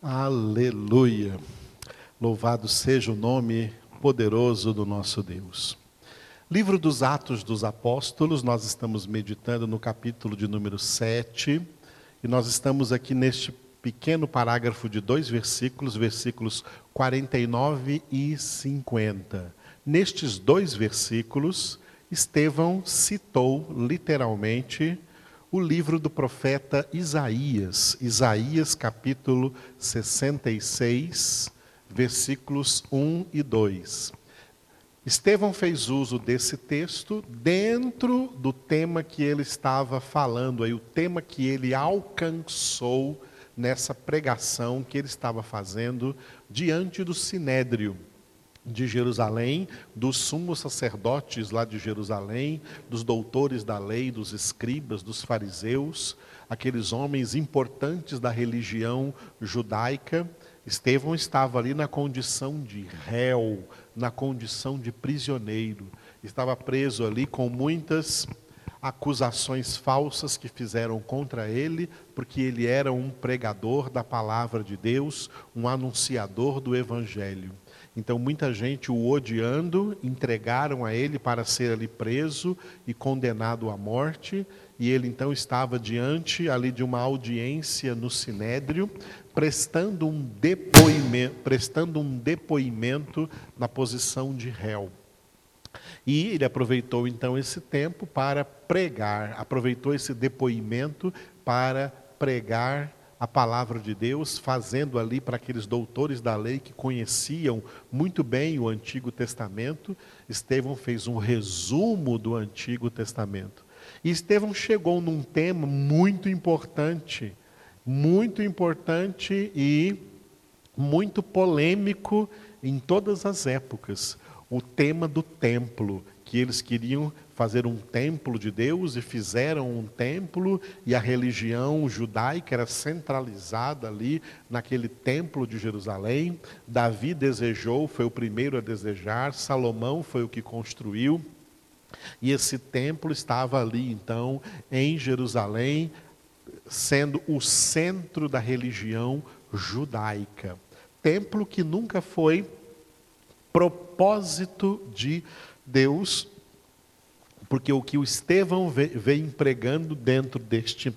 Aleluia. Louvado seja o nome poderoso do nosso Deus. Livro dos Atos dos Apóstolos, nós estamos meditando no capítulo de número 7, e nós estamos aqui neste pequeno parágrafo de dois versículos, versículos 49 e 50. Nestes dois versículos, Estevão citou literalmente o livro do profeta Isaías, Isaías capítulo 66, versículos 1 e 2. Estevão fez uso desse texto dentro do tema que ele estava falando, aí o tema que ele alcançou nessa pregação que ele estava fazendo diante do sinédrio de Jerusalém, dos sumos sacerdotes lá de Jerusalém, dos doutores da lei, dos escribas, dos fariseus, aqueles homens importantes da religião judaica. Estevão estava ali na condição de réu, na condição de prisioneiro. Estava preso ali com muitas acusações falsas que fizeram contra ele, porque ele era um pregador da palavra de Deus, um anunciador do evangelho. Então, muita gente o odiando, entregaram a ele para ser ali preso e condenado à morte. E ele então estava diante ali de uma audiência no Sinédrio, prestando um depoimento, prestando um depoimento na posição de réu. E ele aproveitou então esse tempo para pregar, aproveitou esse depoimento para pregar a palavra de Deus, fazendo ali para aqueles doutores da lei que conheciam muito bem o Antigo Testamento, Estevão fez um resumo do Antigo Testamento. E Estevão chegou num tema muito importante, muito importante e muito polêmico em todas as épocas, o tema do templo, que eles queriam fazer um templo de Deus e fizeram um templo, e a religião judaica era centralizada ali naquele templo de Jerusalém. Davi desejou, foi o primeiro a desejar, Salomão foi o que construiu. E esse templo estava ali, então, em Jerusalém, sendo o centro da religião judaica. Templo que nunca foi propósito de Deus, porque o que o Estevão vem pregando dentro deste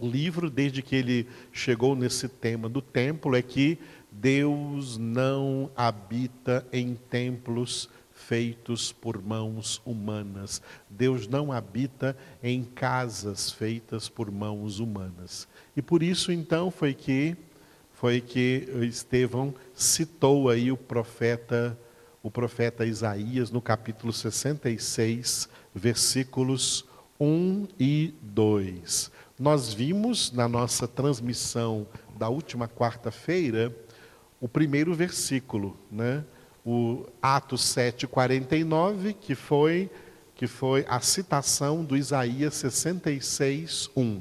livro, desde que ele chegou nesse tema do templo, é que Deus não habita em templos feitos por mãos humanas. Deus não habita em casas feitas por mãos humanas. E por isso então foi que foi que Estevão citou aí o profeta o profeta Isaías no capítulo 66, versículos 1 e 2. Nós vimos na nossa transmissão da última quarta-feira o primeiro versículo, né? o Atos 7,49, que foi, que foi a citação do Isaías 66, 1.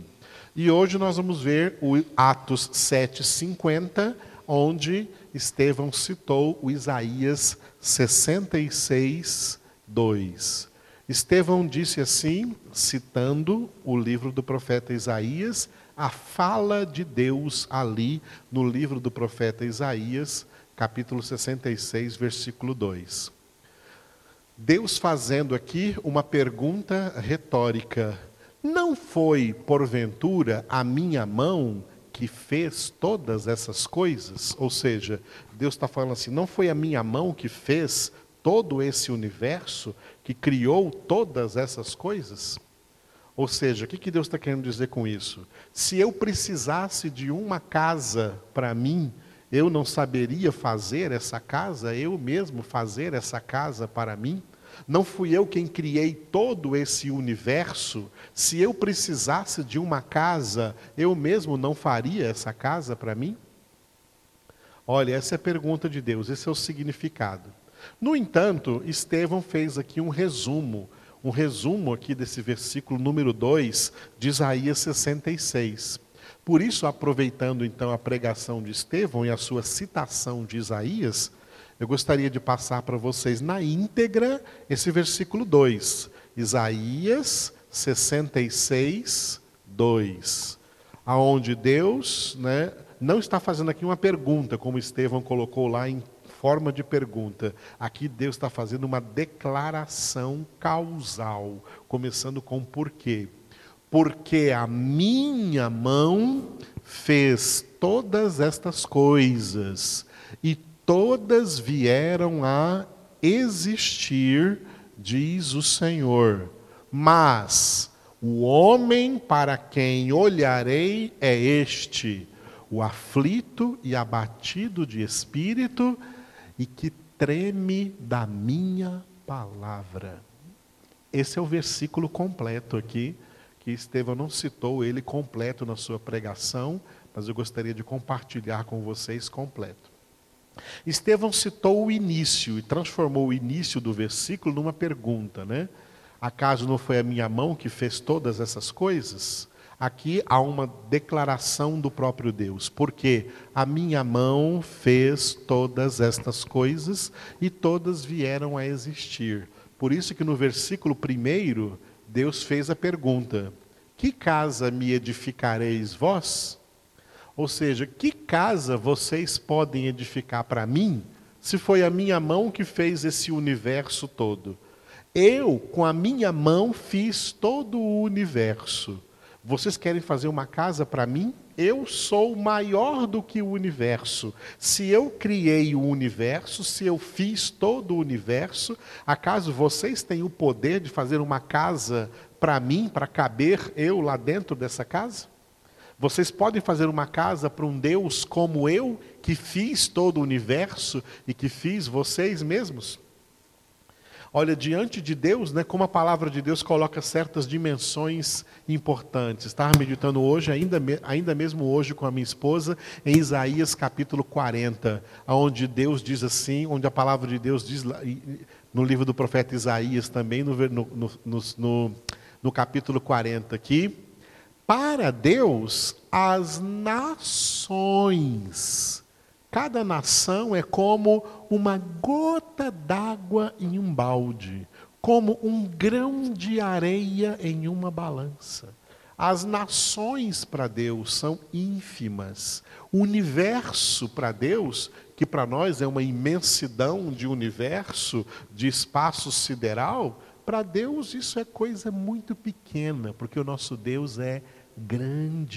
E hoje nós vamos ver o Atos 7,50, onde Estevão citou o Isaías 66, 2. Estevão disse assim, citando o livro do profeta Isaías, a fala de Deus ali no livro do profeta Isaías, capítulo 66, versículo 2. Deus fazendo aqui uma pergunta retórica: Não foi, porventura, a minha mão que fez todas essas coisas? Ou seja, Deus está falando assim: não foi a minha mão que fez todo esse universo, que criou todas essas coisas? Ou seja, o que Deus está querendo dizer com isso? Se eu precisasse de uma casa para mim, eu não saberia fazer essa casa, eu mesmo fazer essa casa para mim? Não fui eu quem criei todo esse universo? Se eu precisasse de uma casa, eu mesmo não faria essa casa para mim? Olha, essa é a pergunta de Deus, esse é o significado. No entanto, Estevão fez aqui um resumo, um resumo aqui desse versículo número 2 de Isaías 66. Por isso, aproveitando então a pregação de Estevão e a sua citação de Isaías, eu gostaria de passar para vocês na íntegra esse versículo 2, Isaías 66, 2, aonde Deus, né, não está fazendo aqui uma pergunta, como Estevão colocou lá em forma de pergunta. Aqui Deus está fazendo uma declaração causal, começando com porquê. Porque a minha mão fez todas estas coisas, e todas vieram a existir, diz o Senhor. Mas o homem para quem olharei é este, o aflito e abatido de espírito, e que treme da minha palavra. Esse é o versículo completo aqui, que Estevão não citou ele completo na sua pregação, mas eu gostaria de compartilhar com vocês completo. Estevão citou o início e transformou o início do versículo numa pergunta, né? Acaso não foi a minha mão que fez todas essas coisas? Aqui há uma declaração do próprio Deus, porque a minha mão fez todas estas coisas e todas vieram a existir. Por isso que no versículo primeiro, Deus fez a pergunta: Que casa me edificareis vós? Ou seja, que casa vocês podem edificar para mim, se foi a minha mão que fez esse universo todo? Eu, com a minha mão, fiz todo o universo. Vocês querem fazer uma casa para mim? Eu sou maior do que o universo. Se eu criei o universo, se eu fiz todo o universo, acaso vocês têm o poder de fazer uma casa para mim, para caber eu lá dentro dessa casa? Vocês podem fazer uma casa para um Deus como eu, que fiz todo o universo e que fiz vocês mesmos? Olha, diante de Deus, né, como a palavra de Deus coloca certas dimensões importantes. Estava meditando hoje, ainda, ainda mesmo hoje com a minha esposa, em Isaías capítulo 40, onde Deus diz assim, onde a palavra de Deus diz, no livro do profeta Isaías também, no, no, no, no capítulo 40 aqui, para Deus, as nações Cada nação é como uma gota d'água em um balde, como um grão de areia em uma balança. As nações para Deus são ínfimas. O universo para Deus, que para nós é uma imensidão de universo, de espaço sideral, para Deus isso é coisa muito pequena, porque o nosso Deus é grandioso.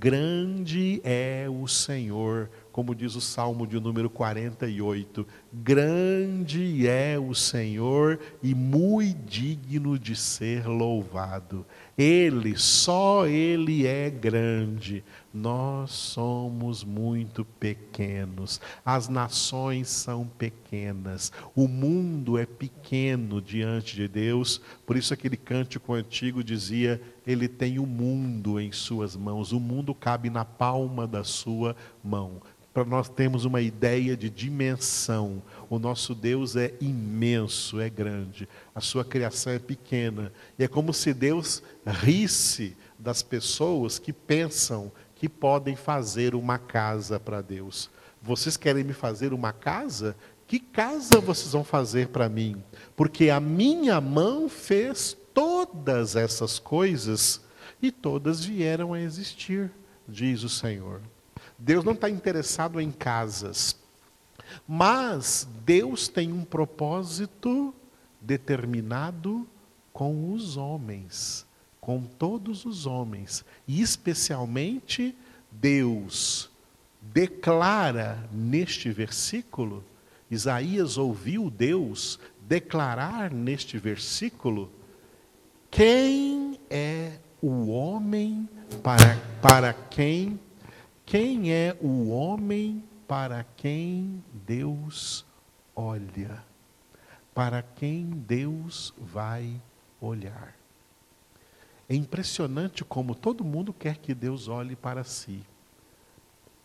Grande é o Senhor, como diz o Salmo de número 48. Grande é o Senhor e muito digno de ser louvado. Ele, só Ele é grande. Nós somos muito pequenos. As nações são pequenas. O mundo é pequeno diante de Deus. Por isso, aquele cântico antigo dizia: Ele tem o mundo em Suas mãos. O mundo cabe na palma da Sua mão para nós termos uma ideia de dimensão. O nosso Deus é imenso, é grande, a sua criação é pequena. E é como se Deus risse das pessoas que pensam que podem fazer uma casa para Deus. Vocês querem me fazer uma casa? Que casa vocês vão fazer para mim? Porque a minha mão fez todas essas coisas e todas vieram a existir, diz o Senhor. Deus não está interessado em casas, mas Deus tem um propósito determinado com os homens, com todos os homens, e especialmente Deus declara neste versículo, Isaías ouviu Deus declarar neste versículo, quem é o homem para, para quem quem é o homem para quem Deus olha? Para quem Deus vai olhar? É impressionante como todo mundo quer que Deus olhe para si,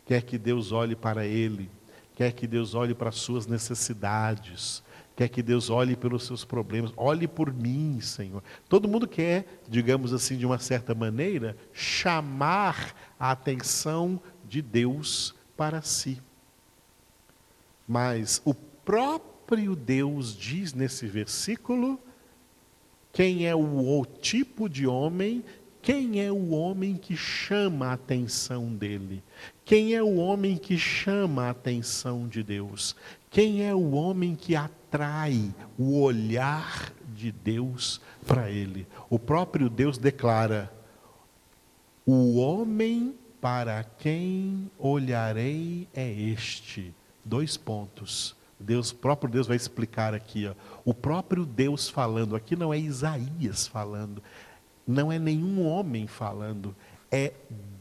quer que Deus olhe para ele, quer que Deus olhe para as suas necessidades, quer que Deus olhe pelos seus problemas, olhe por mim, Senhor. Todo mundo quer, digamos assim, de uma certa maneira, chamar a atenção de Deus para si. Mas o próprio Deus diz nesse versículo quem é o, o tipo de homem quem é o homem que chama a atenção dele? Quem é o homem que chama a atenção de Deus? Quem é o homem que atrai o olhar de Deus para ele? O próprio Deus declara: O homem para quem olharei é este. Dois pontos. Deus, o próprio Deus vai explicar aqui, ó. o próprio Deus falando, aqui não é Isaías falando, não é nenhum homem falando, é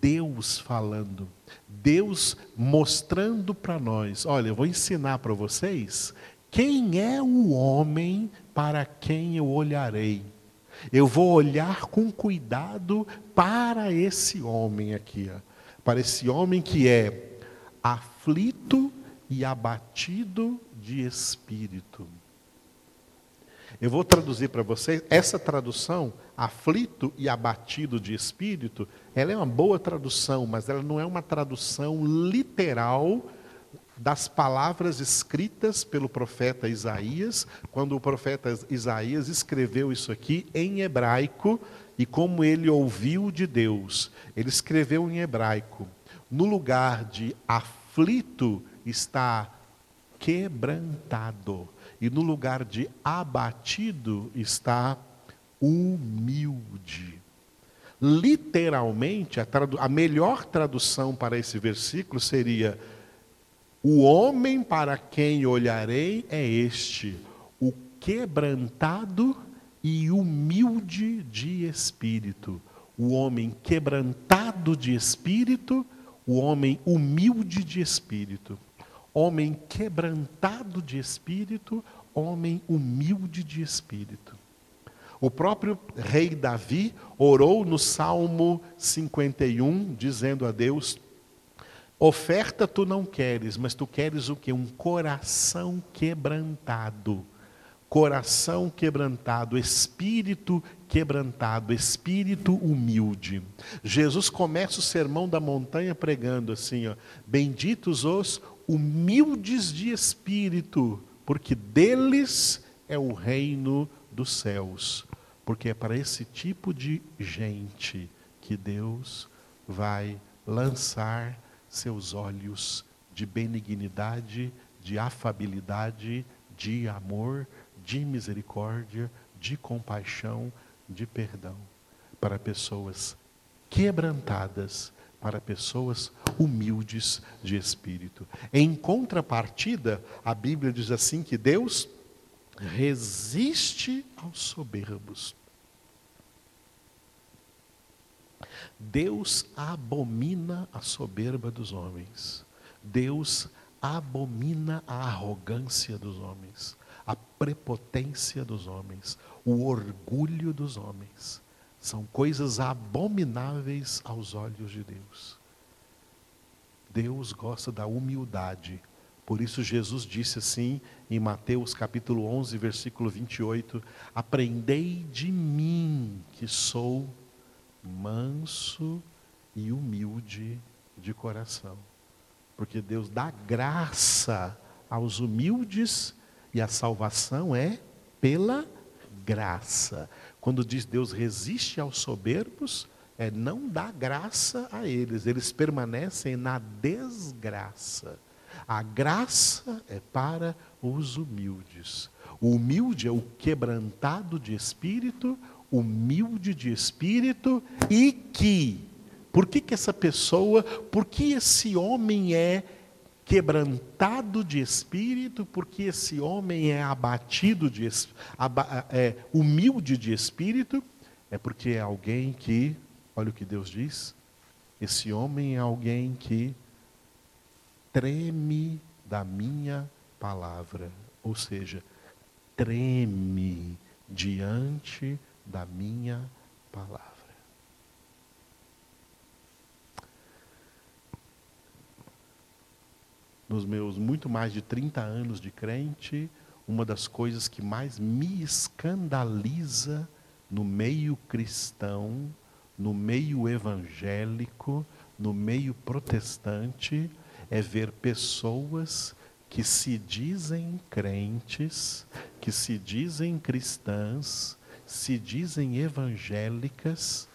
Deus falando. Deus mostrando para nós: olha, eu vou ensinar para vocês quem é o homem para quem eu olharei. Eu vou olhar com cuidado para esse homem aqui, ó, para esse homem que é aflito e abatido de espírito. Eu vou traduzir para vocês, essa tradução, aflito e abatido de espírito, ela é uma boa tradução, mas ela não é uma tradução literal das palavras escritas pelo profeta Isaías, quando o profeta Isaías escreveu isso aqui em hebraico e como ele ouviu de Deus. Ele escreveu em hebraico. No lugar de aflito está quebrantado, e no lugar de abatido está humilde. Literalmente, a, a melhor tradução para esse versículo seria: O homem para quem olharei é este, o quebrantado e humilde de espírito. O homem quebrantado de espírito, o homem humilde de espírito. Homem quebrantado de espírito, homem humilde de espírito. O próprio rei Davi orou no Salmo 51, dizendo a Deus: Oferta tu não queres, mas tu queres o que? Um coração quebrantado. Coração quebrantado, espírito quebrantado, espírito humilde. Jesus começa o sermão da montanha pregando assim: ó, Benditos os humildes de espírito, porque deles é o reino dos céus porque é para esse tipo de gente que Deus vai lançar seus olhos de benignidade, de afabilidade, de amor, de misericórdia, de compaixão, de perdão para pessoas quebrantadas, para pessoas humildes de espírito. Em contrapartida, a Bíblia diz assim que Deus resiste aos soberbos. Deus abomina a soberba dos homens. Deus abomina a arrogância dos homens, a prepotência dos homens, o orgulho dos homens. São coisas abomináveis aos olhos de Deus. Deus gosta da humildade, por isso Jesus disse assim em Mateus capítulo 11, versículo 28: Aprendei de mim, que sou manso e humilde de coração. Porque Deus dá graça aos humildes e a salvação é pela graça. Quando diz Deus resiste aos soberbos, é não dá graça a eles, eles permanecem na desgraça. A graça é para os humildes. O humilde é o quebrantado de espírito, humilde de espírito e que, por que, que essa pessoa, por que esse homem é quebrantado de espírito, porque esse homem é abatido de é, humilde de espírito, é porque é alguém que, olha o que Deus diz, esse homem é alguém que treme da minha palavra, ou seja, treme diante da minha palavra. Nos meus muito mais de 30 anos de crente, uma das coisas que mais me escandaliza no meio cristão, no meio evangélico, no meio protestante, é ver pessoas que se dizem crentes, que se dizem cristãs, se dizem evangélicas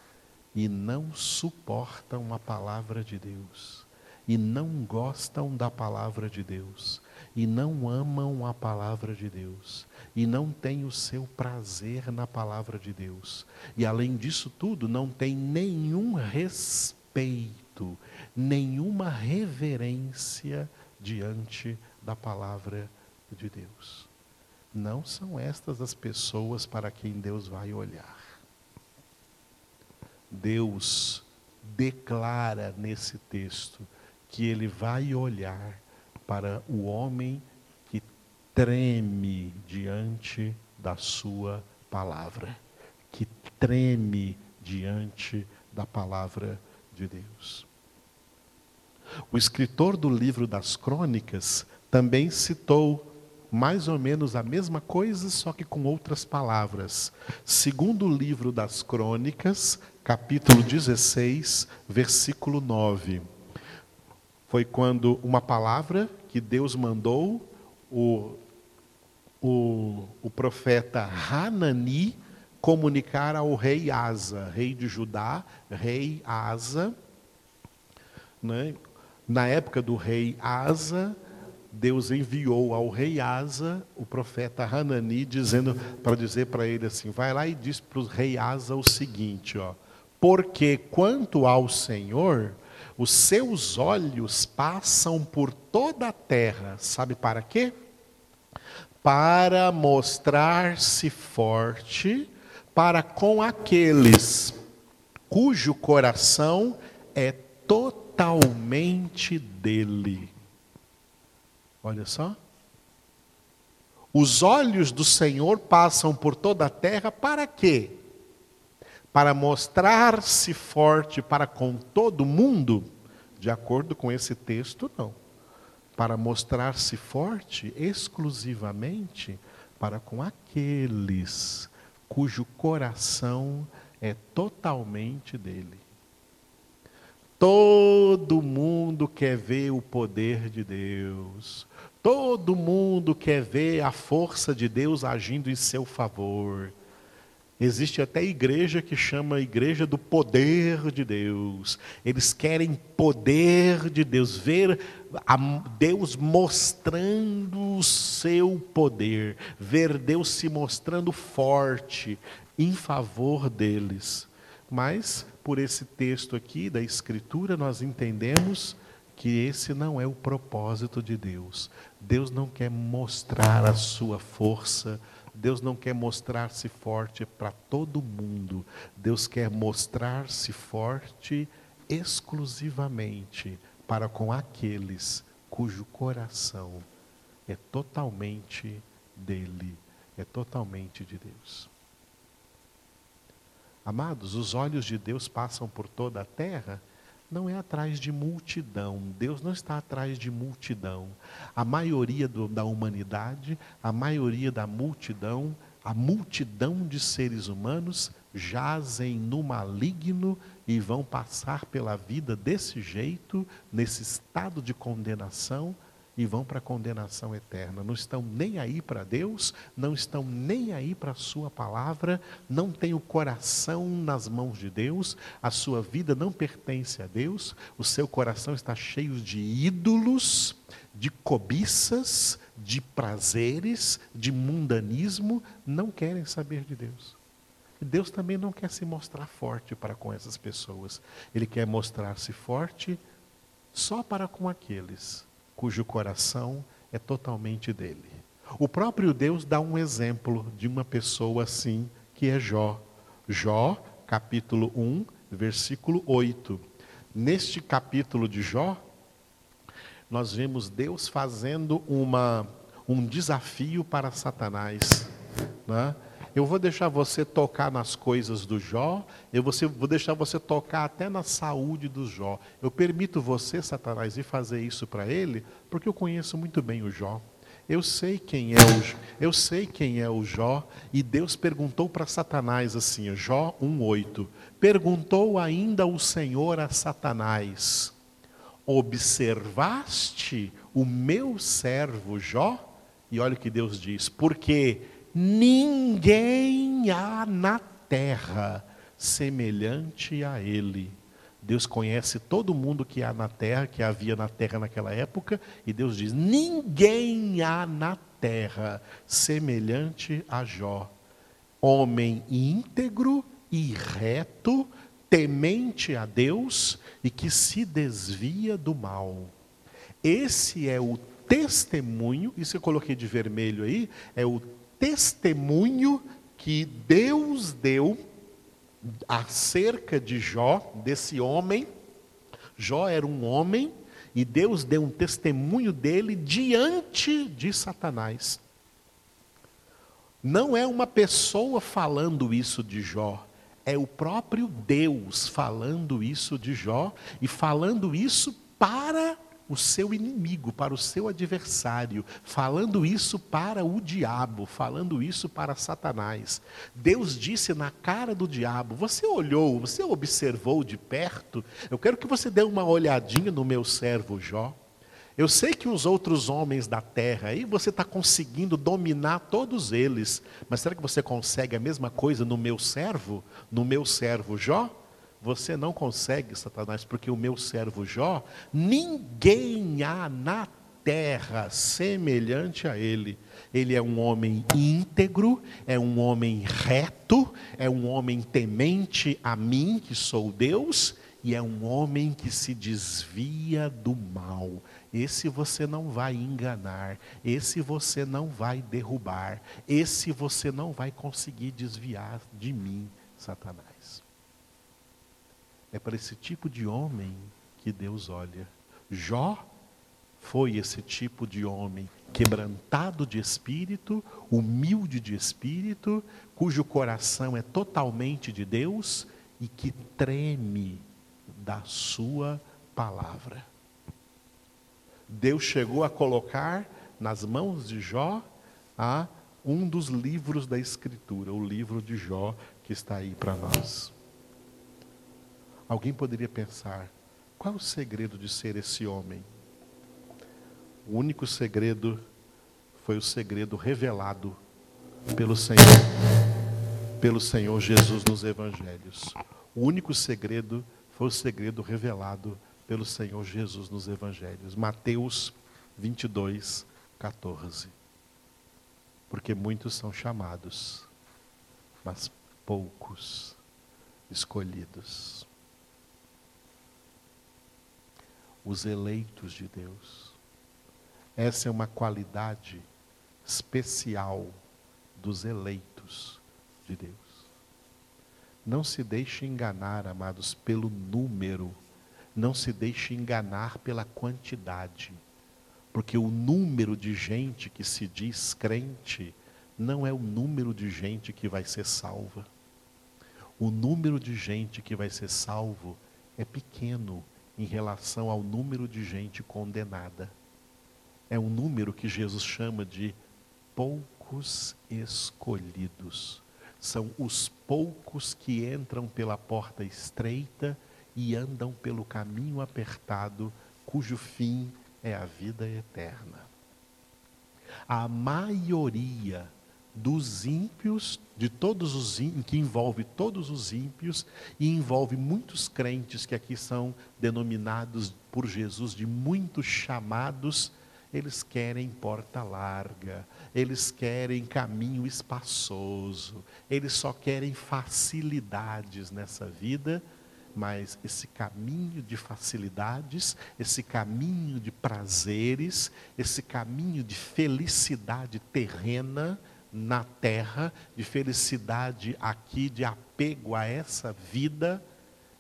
e não suportam a palavra de Deus, e não gostam da palavra de Deus, e não amam a palavra de Deus, e não têm o seu prazer na palavra de Deus, e além disso tudo, não tem nenhum respeito, nenhuma reverência diante da palavra de Deus. Não são estas as pessoas para quem Deus vai olhar. Deus declara nesse texto que ele vai olhar para o homem que treme diante da sua palavra, que treme diante da palavra de Deus. O escritor do livro das crônicas também citou mais ou menos a mesma coisa, só que com outras palavras. Segundo o livro das crônicas, capítulo 16, versículo 9. Foi quando uma palavra que Deus mandou o, o, o profeta Hanani comunicar ao rei Asa, rei de Judá, rei Asa. Né? Na época do rei Asa, Deus enviou ao rei Asa o profeta Hanani, dizendo para dizer para ele assim: vai lá e diz para o rei Asa o seguinte, ó. Porque quanto ao Senhor, os seus olhos passam por toda a terra, sabe para quê? Para mostrar-se forte para com aqueles cujo coração é totalmente dele. Olha só. Os olhos do Senhor passam por toda a terra para quê? Para mostrar-se forte para com todo mundo, de acordo com esse texto, não. Para mostrar-se forte exclusivamente para com aqueles cujo coração é totalmente dele. Todo mundo quer ver o poder de Deus. Todo mundo quer ver a força de Deus agindo em seu favor. Existe até igreja que chama igreja do poder de Deus. Eles querem poder de Deus, ver Deus mostrando o seu poder, ver Deus se mostrando forte em favor deles. Mas, por esse texto aqui da Escritura, nós entendemos que esse não é o propósito de Deus. Deus não quer mostrar a sua força Deus não quer mostrar-se forte para todo mundo. Deus quer mostrar-se forte exclusivamente para com aqueles cujo coração é totalmente dele, é totalmente de Deus. Amados, os olhos de Deus passam por toda a terra não é atrás de multidão. Deus não está atrás de multidão. A maioria do, da humanidade, a maioria da multidão, a multidão de seres humanos jazem no maligno e vão passar pela vida desse jeito, nesse estado de condenação, e vão para a condenação eterna. Não estão nem aí para Deus, não estão nem aí para a Sua palavra, não têm o coração nas mãos de Deus, a sua vida não pertence a Deus, o seu coração está cheio de ídolos, de cobiças, de prazeres, de mundanismo, não querem saber de Deus. Deus também não quer se mostrar forte para com essas pessoas. Ele quer mostrar-se forte só para com aqueles cujo coração é totalmente dele. O próprio Deus dá um exemplo de uma pessoa assim, que é Jó. Jó, capítulo 1, versículo 8. Neste capítulo de Jó, nós vemos Deus fazendo uma, um desafio para Satanás. Né? Eu vou deixar você tocar nas coisas do Jó, eu vou deixar você tocar até na saúde do Jó. Eu permito você, Satanás, ir fazer isso para ele, porque eu conheço muito bem o Jó. Eu sei quem é o, eu sei quem é o Jó, e Deus perguntou para Satanás assim, Jó 1:8. Perguntou ainda o Senhor a Satanás: Observaste o meu servo Jó? E olha o que Deus diz: Porque ninguém há na terra semelhante a ele. Deus conhece todo mundo que há na terra, que havia na terra naquela época, e Deus diz: ninguém há na terra semelhante a Jó. Homem íntegro e reto, temente a Deus e que se desvia do mal. Esse é o testemunho, isso eu coloquei de vermelho aí, é o testemunho que Deus deu acerca de Jó, desse homem. Jó era um homem e Deus deu um testemunho dele diante de Satanás. Não é uma pessoa falando isso de Jó, é o próprio Deus falando isso de Jó e falando isso para o seu inimigo, para o seu adversário, falando isso para o diabo, falando isso para Satanás. Deus disse na cara do diabo: Você olhou, você observou de perto? Eu quero que você dê uma olhadinha no meu servo Jó. Eu sei que os outros homens da terra, aí você está conseguindo dominar todos eles, mas será que você consegue a mesma coisa no meu servo, no meu servo Jó? Você não consegue, Satanás, porque o meu servo Jó, ninguém há na terra semelhante a ele. Ele é um homem íntegro, é um homem reto, é um homem temente a mim, que sou Deus, e é um homem que se desvia do mal. Esse você não vai enganar, esse você não vai derrubar, esse você não vai conseguir desviar de mim, Satanás. É para esse tipo de homem que Deus olha. Jó foi esse tipo de homem, quebrantado de espírito, humilde de espírito, cujo coração é totalmente de Deus e que treme da sua palavra. Deus chegou a colocar nas mãos de Jó a um dos livros da Escritura, o livro de Jó que está aí para nós. Alguém poderia pensar: qual o segredo de ser esse homem? O único segredo foi o segredo revelado pelo Senhor, pelo Senhor Jesus nos evangelhos. O único segredo foi o segredo revelado pelo Senhor Jesus nos evangelhos. Mateus 22, 14. Porque muitos são chamados, mas poucos escolhidos os eleitos de Deus. Essa é uma qualidade especial dos eleitos de Deus. Não se deixe enganar, amados, pelo número. Não se deixe enganar pela quantidade. Porque o número de gente que se diz crente não é o número de gente que vai ser salva. O número de gente que vai ser salvo é pequeno em relação ao número de gente condenada. É um número que Jesus chama de poucos escolhidos. São os poucos que entram pela porta estreita e andam pelo caminho apertado, cujo fim é a vida eterna. A maioria dos ímpios, de todos os ímpios, que envolve todos os ímpios e envolve muitos crentes que aqui são denominados por Jesus de muitos chamados, eles querem porta larga, eles querem caminho espaçoso, eles só querem facilidades nessa vida, mas esse caminho de facilidades, esse caminho de prazeres, esse caminho de felicidade terrena, na terra, de felicidade aqui, de apego a essa vida,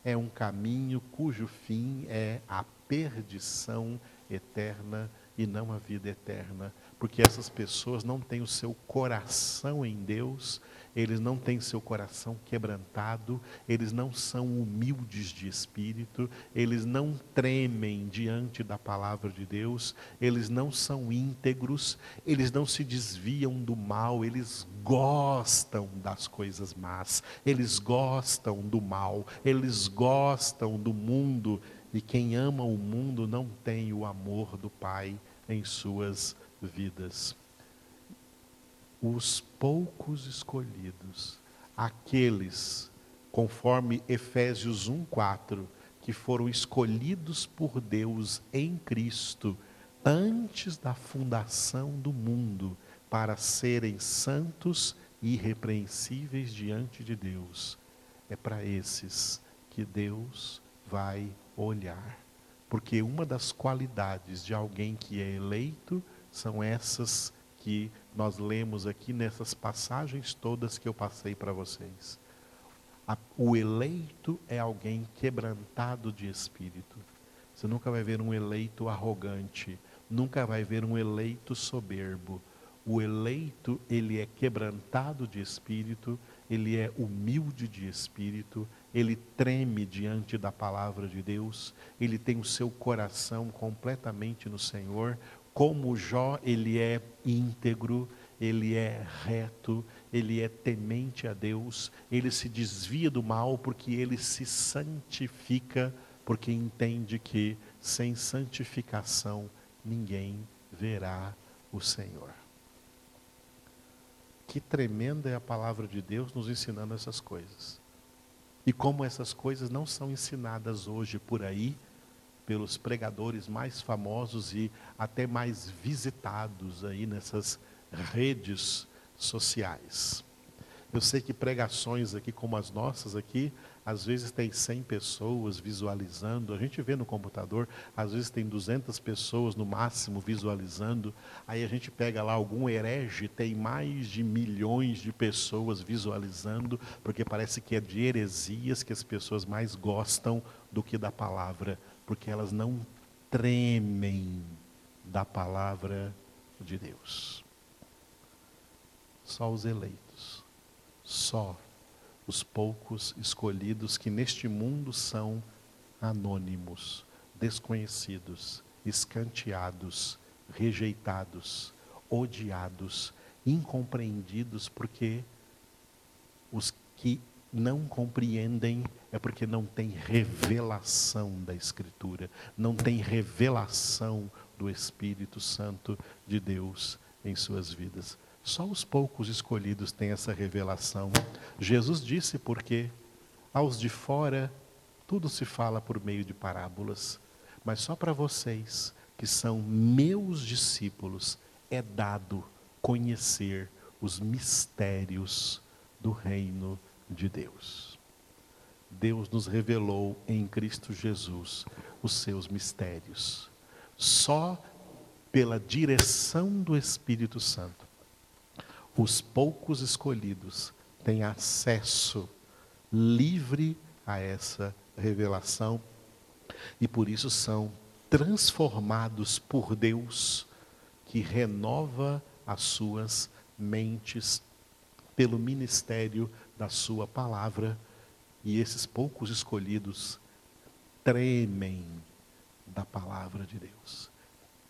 é um caminho cujo fim é a perdição eterna e não a vida eterna. Porque essas pessoas não têm o seu coração em Deus, eles não têm seu coração quebrantado, eles não são humildes de espírito, eles não tremem diante da palavra de Deus, eles não são íntegros, eles não se desviam do mal, eles gostam das coisas más, eles gostam do mal, eles gostam do mundo, e quem ama o mundo não tem o amor do Pai em suas vidas os poucos escolhidos, aqueles conforme Efésios 1:4, que foram escolhidos por Deus em Cristo antes da fundação do mundo para serem santos e irrepreensíveis diante de Deus. É para esses que Deus vai olhar. Porque uma das qualidades de alguém que é eleito são essas que nós lemos aqui nessas passagens todas que eu passei para vocês. O eleito é alguém quebrantado de espírito. Você nunca vai ver um eleito arrogante, nunca vai ver um eleito soberbo. O eleito, ele é quebrantado de espírito, ele é humilde de espírito, ele treme diante da palavra de Deus, ele tem o seu coração completamente no Senhor. Como Jó, ele é íntegro, ele é reto, ele é temente a Deus, ele se desvia do mal porque ele se santifica, porque entende que sem santificação ninguém verá o Senhor. Que tremenda é a palavra de Deus nos ensinando essas coisas. E como essas coisas não são ensinadas hoje por aí, pelos pregadores mais famosos e até mais visitados aí nessas redes sociais. Eu sei que pregações aqui como as nossas aqui, às vezes tem 100 pessoas visualizando, a gente vê no computador, às vezes tem 200 pessoas no máximo visualizando, aí a gente pega lá algum herege, tem mais de milhões de pessoas visualizando, porque parece que é de heresias que as pessoas mais gostam do que da palavra, porque elas não tremem da palavra de Deus. Só os eleitos, só os poucos escolhidos que neste mundo são anônimos, desconhecidos, escanteados, rejeitados, odiados, incompreendidos, porque os que não compreendem é porque não tem revelação da Escritura, não tem revelação do Espírito Santo de Deus em suas vidas. Só os poucos escolhidos têm essa revelação. Jesus disse porque aos de fora tudo se fala por meio de parábolas, mas só para vocês que são meus discípulos é dado conhecer os mistérios do reino de Deus. Deus nos revelou em Cristo Jesus os seus mistérios. Só pela direção do Espírito Santo os poucos escolhidos têm acesso livre a essa revelação e por isso são transformados por Deus, que renova as suas mentes pelo ministério da Sua palavra. E esses poucos escolhidos tremem da palavra de Deus,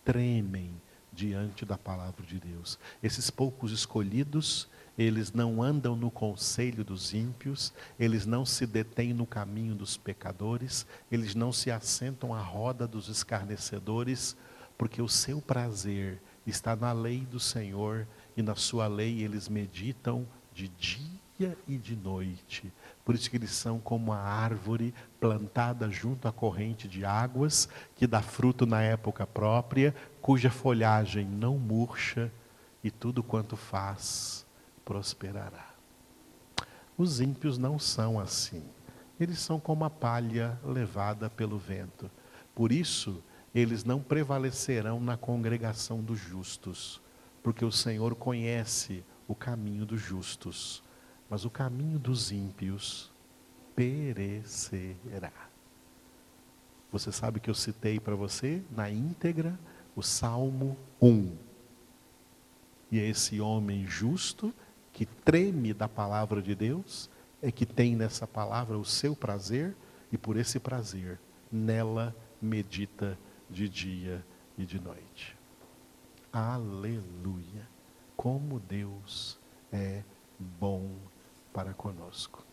tremem diante da palavra de Deus. Esses poucos escolhidos, eles não andam no conselho dos ímpios, eles não se detêm no caminho dos pecadores, eles não se assentam à roda dos escarnecedores, porque o seu prazer está na lei do Senhor e na sua lei eles meditam de dia e de noite. Por isso que eles são como a árvore plantada junto à corrente de águas, que dá fruto na época própria, cuja folhagem não murcha e tudo quanto faz prosperará. Os ímpios não são assim. Eles são como a palha levada pelo vento. Por isso, eles não prevalecerão na congregação dos justos, porque o Senhor conhece o caminho dos justos mas o caminho dos ímpios perecerá. Você sabe que eu citei para você na íntegra o Salmo 1. E é esse homem justo que treme da palavra de Deus é que tem nessa palavra o seu prazer e por esse prazer nela medita de dia e de noite. Aleluia! Como Deus é bom para conosco.